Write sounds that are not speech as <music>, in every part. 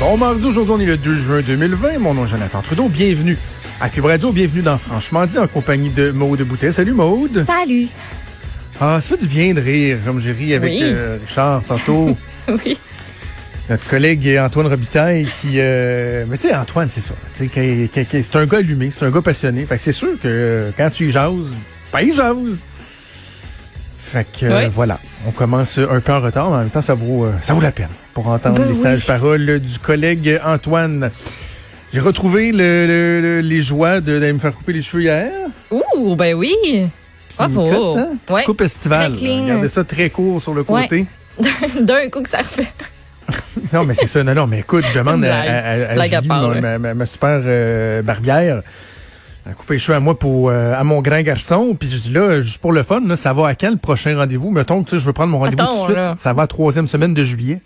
Bon mardi, aujourd'hui on est le 2 juin 2020. Mon nom est Jonathan Trudeau. Bienvenue à Cube Radio, bienvenue dans Franchement dit en compagnie de Maude Boutet. Salut Maude. Salut. Ah, ça fait du bien de rire, comme j'ai ri avec Oui. euh, Richard tantôt. <laughs> Oui. Notre collègue Antoine Robitaille qui... euh, mais tu sais, Antoine, c'est ça. C'est un gars allumé, c'est un gars passionné. Fait que c'est sûr que euh, quand tu y jases, ben il jase. Fait que euh, voilà, on commence un peu en retard, mais en même temps, ça vaut, euh, ça vaut la peine pour entendre Ben les oui. sages paroles du collègue Antoine. J'ai retrouvé le- le- le- les joies d'aller me faire couper les cheveux hier. Ouh, ben oui. Bravo. Cote, hein? Ouais. coupe estivale. Regardez ça très court sur le Ouais. côté. <laughs> D'un coup que ça refait. <laughs> Non, mais c'est ça. Non, non, mais écoute, je demande à, Blague. à, à, à Blague à Julie, part, ma, ouais. ma- ma- ma super euh, barbière, à couper les cheveux à moi pour euh, à mon grand garçon. Puis je dis là, juste pour le fun, là, ça va à quand le prochain rendez-vous? Mettons que tu sais, je veux prendre mon rendez-vous tout de suite. là. Ça va à troisième semaine de juillet.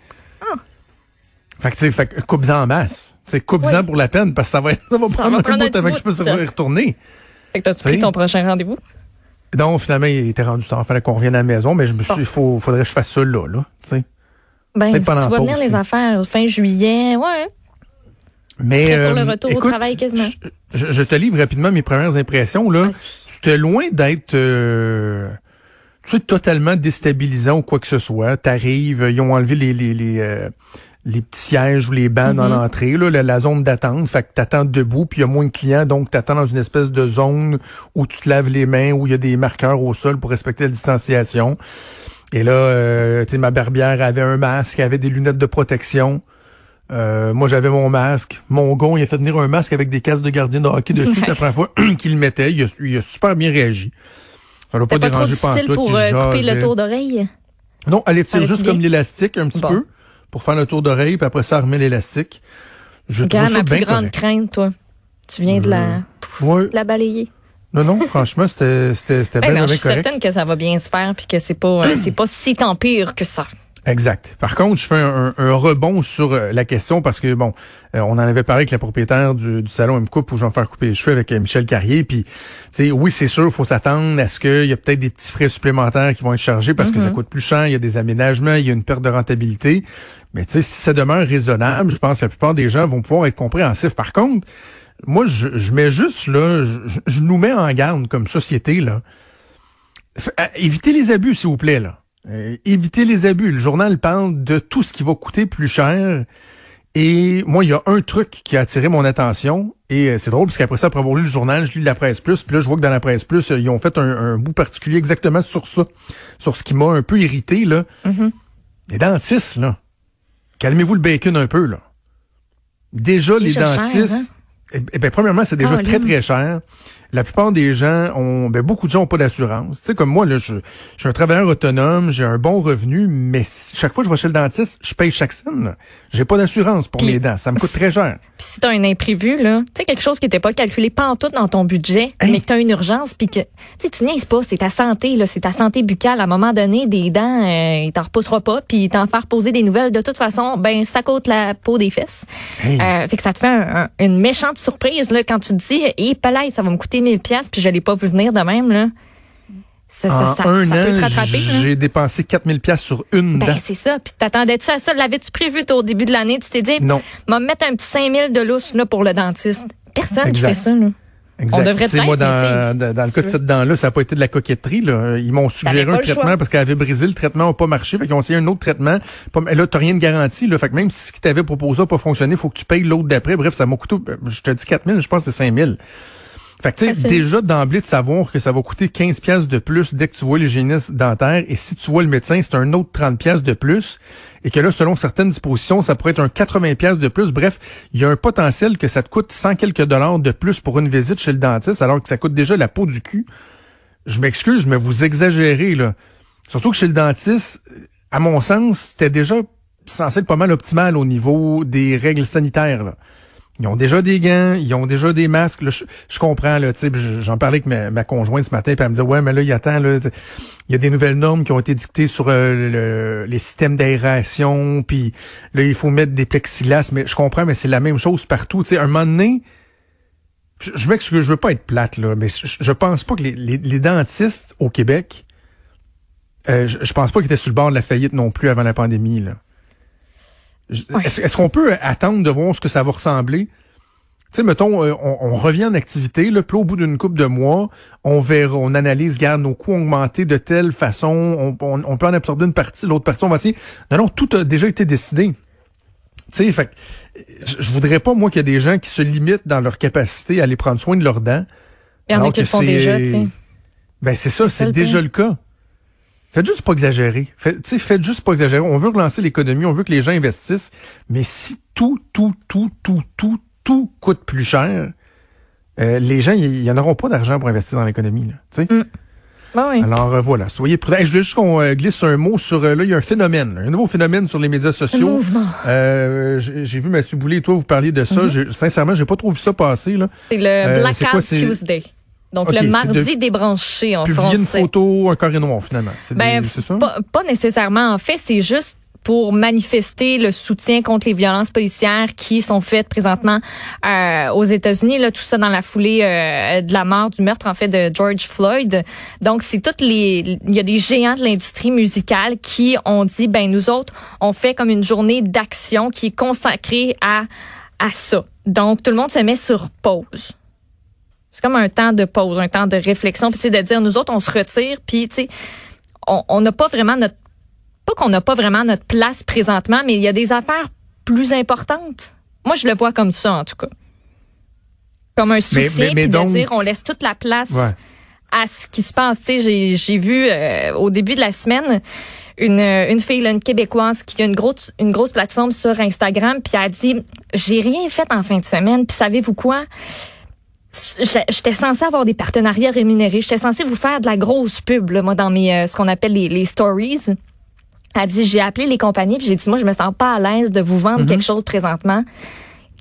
Fait que tu sais, coupe-en en masse. Sais, coupe-en Oui. pour la peine parce que ça va, ça va prendre va un prendre un bout avant que je puisse y retourner. Fait que t'as-tu pris ton prochain rendez-vous? Donc, finalement, il était rendu temps. Fallait qu'on revienne à la maison, mais je me suis faut, faudrait que je fasse ça là, là. Ben, si tu vas venir les affaires fin juillet, ouais. Mais, Prêt pour le euh, retour au écoute, travail quasiment. Je, te livre rapidement mes premières impressions. là. Vas-y. C'était loin d'être euh, tu sais, totalement déstabilisant ou quoi que ce soit. T'arrives, ils ont enlevé les les les, euh, les petits sièges ou les bancs dans Mhm. l'entrée, là, la, la zone d'attente. Fait que t'attends debout, puis il y a moins de clients, donc t'attends dans une espèce de zone où tu te laves les mains, où il y a des marqueurs au sol pour respecter la distanciation. Et là, euh, tu sais, ma barbière avait un masque, avait des lunettes de protection. Euh, moi, j'avais mon masque. Mon gon, il a fait venir un masque avec des casques de gardien de hockey dessus. C'est la première fois <clears throat> qu'il le mettait. Il a, il a super bien réagi. Ça l'a pas pas trop difficile pour euh, couper le tour d'oreille? Non, elle étire juste bien? comme l'élastique un petit Bon. peu pour faire le tour d'oreille, puis après ça, elle remet l'élastique. Je trouve Regarde, ça ma plus grande correct. crainte, toi. Tu viens de la, Ouais. de la balayer. Non, non, franchement, c'était c'était c'était Ben bien, non, je suis correct. certaine que ça va bien se faire puis que c'est pas, euh, <clears throat> c'est pas si tant pire que ça. Exact. Par contre, je fais un, rebond sur euh, la question parce que bon, euh, on en avait parlé avec la propriétaire du, du salon M Coupe où je vais me faire couper les cheveux avec euh, Michel Carrier. Puis, tu sais, oui, c'est sûr, il faut s'attendre à ce qu'il y a peut-être des petits frais supplémentaires qui vont être chargés parce que ça coûte plus cher. Il y a des aménagements, il y a une perte de rentabilité. Mais tu sais, si ça demeure raisonnable, je pense que la plupart des gens vont pouvoir être compréhensifs. Par contre, moi, je, je mets juste là, je, je nous mets en garde comme société là. F- évitez les abus, s'il vous plaît, là. Euh, évitez les abus. Le journal parle de tout ce qui va coûter plus cher. Et moi, il y a un truc qui a attiré mon attention. Et euh, c'est drôle, parce qu'après ça, après avoir lu le journal, je lis la presse plus. Puis là, je vois que dans la presse plus, euh, ils ont fait un, un bout particulier exactement sur ça. Sur ce qui m'a un peu irrité, là. Mhm. Les dentistes, là. Calmez-vous le bacon un peu, là. Déjà, les cher, dentistes. hein? Eh, eh ben, premièrement, c'est déjà Caroline. très, très cher. La plupart des gens ont, ben, beaucoup de gens ont pas d'assurance. Tu sais, comme moi, là, je, je suis un travailleur autonome, j'ai un bon revenu, mais si- chaque fois que je vais chez le dentiste, je paye chaque scène. J'ai pas d'assurance pour mes dents. Ça me coûte très cher. Puis si t'as un imprévu, là, tu sais, quelque chose qui n'était pas calculé pas en tout dans ton budget, Hey. mais que t'as une urgence, puis que, tu tu niaises pas, c'est ta santé, là, c'est ta santé buccale. À un moment donné, des dents, euh, il t'en repoussera pas, puis t'en faire poser des nouvelles. De toute façon, ben, ça coûte la peau des fesses. Hey. Euh, fait que ça te fait un- un- une méchante surprise, là, quand tu te dis, hé, palais, ça va me coûter 1000 pièces puis je l'ai pas vu venir de même, là. Ça, en ça, un ça peut te an, rattraper, j'ai dépensé 4000 pièces sur une dent. Ben, c'est ça. Puis t'attendais-tu à ça? L'avais-tu prévu toi, au début de l'année? Tu t'es dit, Non. m'a mettre un petit 5000 de lousse là, pour le dentiste. Personne Exact. qui fait ça. Là. Exact. On devrait moi, dans, dans, dans le cas de cette dent-là, ça n'a pas été de la coquetterie. Là. Ils m'ont suggéré un traitement parce qu'elle avait brisé le traitement n'a pas marché. Fait qu'ils ont essayé un autre traitement. Là, t'as rien de garanti. Là. Fait que même si ce qu'ils t'avaient proposé n'a pas fonctionné, faut que tu payes l'autre d'après. Bref, ça m'a coûté, je te dis 4 000, je pense que c'est 5 000. Fait que tu sais, déjà d'emblée de savoir que ça va coûter 15 pièces de plus dès que tu vois l'hygiéniste dentaire et si tu vois le médecin, c'est un autre 30 pièces de plus et que là selon certaines dispositions, ça pourrait être un 80 pièces de plus. Bref, il y a un potentiel que ça te coûte 100 quelques dollars de plus pour une visite chez le dentiste alors que ça coûte déjà la peau du cul. Je m'excuse mais vous exagérez là. Surtout que chez le dentiste, à mon sens, c'était déjà censé être pas mal optimal au niveau des règles sanitaires là. Ils ont déjà des gants, ils ont déjà des masques. Là, je, je comprends, là, j'en parlais avec ma, conjointe ce matin, puis elle me dit Ouais, mais là, il attend, là, il y a des nouvelles normes qui ont été dictées sur euh, le- les systèmes d'aération, puis là, il faut mettre des plexiglas, mais je comprends, mais c'est la même chose partout. Sais, un moment donné, je, m'excuse, je veux pas être plate, là, mais je, je pense pas que les dentistes au Québec, euh, je, je pense pas qu'ils étaient sur le bord de la faillite non plus avant la pandémie, là. Est-ce qu'on peut attendre de voir ce que ça va ressembler? Tu sais, mettons, euh, on, revient en activité, là, puis au bout d'une couple de mois, on verra, on analyse, garde nos coûts augmentés de telle façon, on, peut en absorber une partie, l'autre partie, on va essayer. Non, non, tout a déjà été décidé. Tu sais, fait je voudrais pas, moi, qu'il y ait des gens qui se limitent dans leur capacité à aller prendre soin de leurs dents. Il y en a qui le font déjà, tu sais. Ben, c'est ça, c'est déjà le cas. Faites juste pas exagérer. Faites, faites juste pas exagérer. On veut relancer l'économie, on veut que les gens investissent, mais si tout, tout, tout, tout, tout, tout coûte plus cher, euh, les gens, ils en auront pas d'argent pour investir dans l'économie. Mm. Ben oui. Alors euh, voilà, soyez prudents. je voulais juste qu'on euh, glisse un mot sur là, il y a un phénomène, un nouveau phénomène sur les médias sociaux. j'ai vu Mathieu Boulay, toi vous parliez de ça. Mm-hmm. Sincèrement, j'ai pas trop vu ça passer là. C'est le Blackout Tuesday. Donc le mardi débranché en français. une photo, un carré noir finalement. C'est ben, ça? pas nécessairement. En fait, c'est juste pour manifester le soutien contre les violences policières qui sont faites présentement euh, aux États-Unis. Là, tout ça dans la foulée euh, de la mort, du meurtre en fait de George Floyd. Donc, c'est toutes les, il y a des géants de l'industrie musicale qui ont dit, ben nous autres, on fait comme une journée d'action qui est consacrée à à ça. Donc, tout le monde se met sur pause. C'est comme un temps de pause, un temps de réflexion, puis de dire nous autres on se retire, puis tu sais on n'a pas vraiment notre pas qu'on n'a pas vraiment notre place présentement, mais il y a des affaires plus importantes. Moi, je le vois comme ça, en tout cas. Comme un soutien, puis de dire on laisse toute la place à ce qui se passe. Tu sais, j'ai vu euh, au début de la semaine une, une fille, une québécoise, qui a une grosse, une grosse plateforme sur Instagram, puis elle a dit j'ai rien fait en fin de semaine, puis savez-vous quoi? J'étais censée avoir des partenariats rémunérés. J'étais censée vous faire de la grosse pub, là, moi, dans mes euh, ce qu'on appelle les, les stories. Elle dit, j'ai appelé les compagnies puis j'ai dit, moi, je me sens pas à l'aise de vous vendre mhm. quelque chose présentement,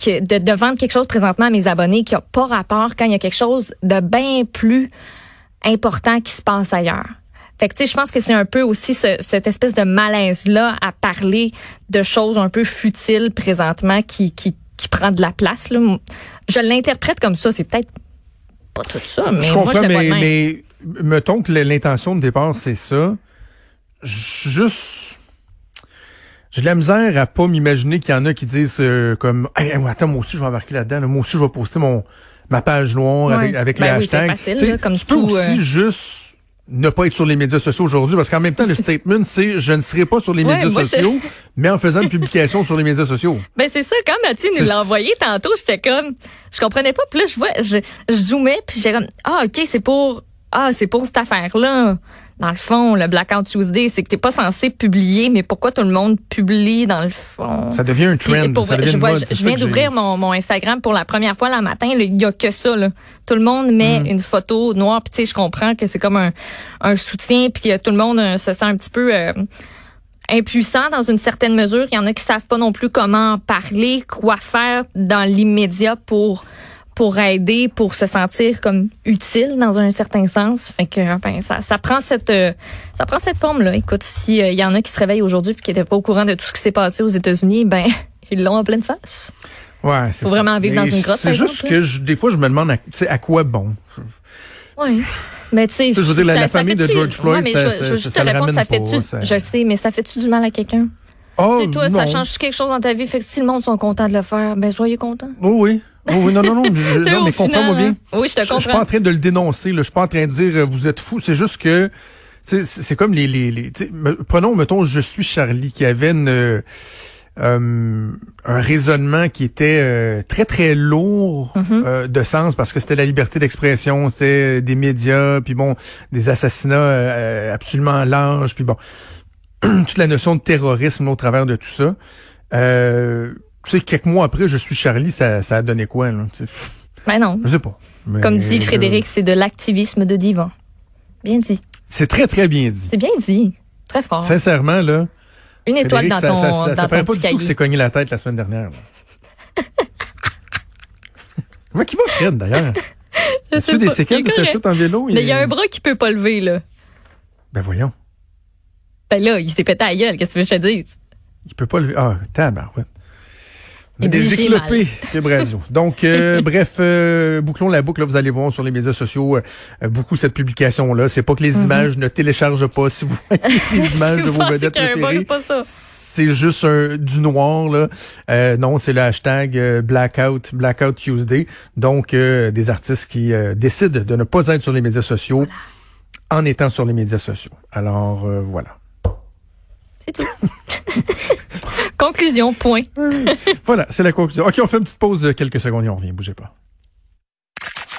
que de, de, vendre quelque chose présentement à mes abonnés qui a pas rapport quand il y a quelque chose de bien plus important qui se passe ailleurs. Fait que, tu sais, je pense que c'est un peu aussi ce, cette espèce de malaise-là à parler de choses un peu futiles présentement qui, qui, qui prend de la place. Là. Je l'interprète comme ça. C'est peut-être pas tout ça, mais je moi, je mais, pas de même. mais mettons que l'intention de départ, c'est ça juste j'ai de la misère à pas m'imaginer qu'il y en a qui disent euh, comme hey, attends moi aussi je vais embarquer là-dedans moi aussi je vais poster mon ma page noire avec avec ben les hashtags facile, comme tu peux aussi euh, juste ne pas être sur les médias sociaux aujourd'hui parce qu'en même temps le <laughs> statement c'est je ne serai pas sur les médias sociaux <laughs> mais en faisant une publication sur les médias sociaux. Ben c'est ça. Quand Mathieu nous l'a envoyé tantôt j'étais comme je comprenais pas. Plus je vois je, je zoomais puis j'étais comme ah OK c'est pour ah c'est pour cette affaire là dans le fond, le Blackout Tuesday, c'est que t'es pas censé publier, mais pourquoi tout le monde publie dans le fond? Ça devient un trend. Pour, je, viens d'ouvrir mon, mon, Instagram pour la première fois le matin. Il y a que ça. Là. Tout le monde met mm. une photo noire. Puis tu sais, je comprends que c'est comme un, un soutien, puis tout le monde euh, se sent un petit peu... Euh, impuissant dans une certaine mesure. Il y en a qui savent pas non plus comment parler, quoi faire dans l'immédiat pour pour aider, pour se sentir comme utile dans un certain sens. Fait que ben, ça, ça prend cette euh, ça prend cette forme là. Écoute, s'il il euh, y en a qui se réveillent aujourd'hui et qui n'étaient pas au courant de tout ce qui s'est passé aux États-Unis, ben <laughs> ils l'ont en pleine face. Ouais, c'est Faut vraiment vivre dans une grotte. C'est juste que je, des fois je me demande à, à quoi bon? Oui. Mais tu sais, je veux dire, la, famille de George Floyd, ouais, ça, je, je, juste te répondre, ça fait-tu, je le sais, mais ça fait-tu du mal à quelqu'un? Oh, toi, ça change quelque chose dans ta vie? Fait que si le monde sont contents de le faire, ben soyez contents. Oh, oui. Oh, oui, non, non, non. <laughs> non mais comprends-moi bien. Oui, je te comprends. Je suis pas en train de le dénoncer. Là. Je suis pas en train de dire euh, vous êtes fou. C'est juste que c'est comme les, les, les prenons mettons je suis Charlie qui avait une euh, euh un raisonnement qui était euh, très très lourd mm-hmm. de sens parce que c'était la liberté d'expression, c'était des médias, puis bon des assassinats absolument larges, puis bon <clears throat> toute la notion de terrorisme au travers de tout ça. Euh, tu sais, quelques mois après, je suis Charlie, ça, ça a donné quoi, là? Ben non. Je sais pas. Comme dit Frédéric, c'est de l'activisme de divan. Bien dit. C'est très, très bien dit. C'est bien dit. Très fort. Sincèrement, là. Une étoile dans ton, ça, ça, dans pas du tout que c'est cogné la tête la semaine dernière. Comment <laughs> qui va Fred, d'ailleurs? As-tu des séquelles de sa chute en vélo? Mais il y a un bras qui peut pas lever, là. Ben voyons. Ben là, il s'est pété à la gueule, qu'est-ce que tu veux que je te dise? Il peut pas lever. Ah, tabarouette. Des éclopés Cube Radio. <laughs> Donc, euh, bref, euh, bouclons la boucle. Là, vous allez voir sur les médias sociaux euh, beaucoup cette publication-là. C'est pas que les mhm. images ne téléchargent pas si vous voyez <laughs> les images de vos vedettes préférées. C'est juste un, du noir. là. non, c'est le hashtag Blackout, Blackout Tuesday. Donc, des artistes qui décident de ne pas être sur les médias sociaux en étant sur les médias sociaux. Alors, voilà. C'est tout. <laughs> conclusion, point. <laughs> voilà, c'est la conclusion. OK, on fait une petite pause de quelques secondes et on revient. Bougez pas.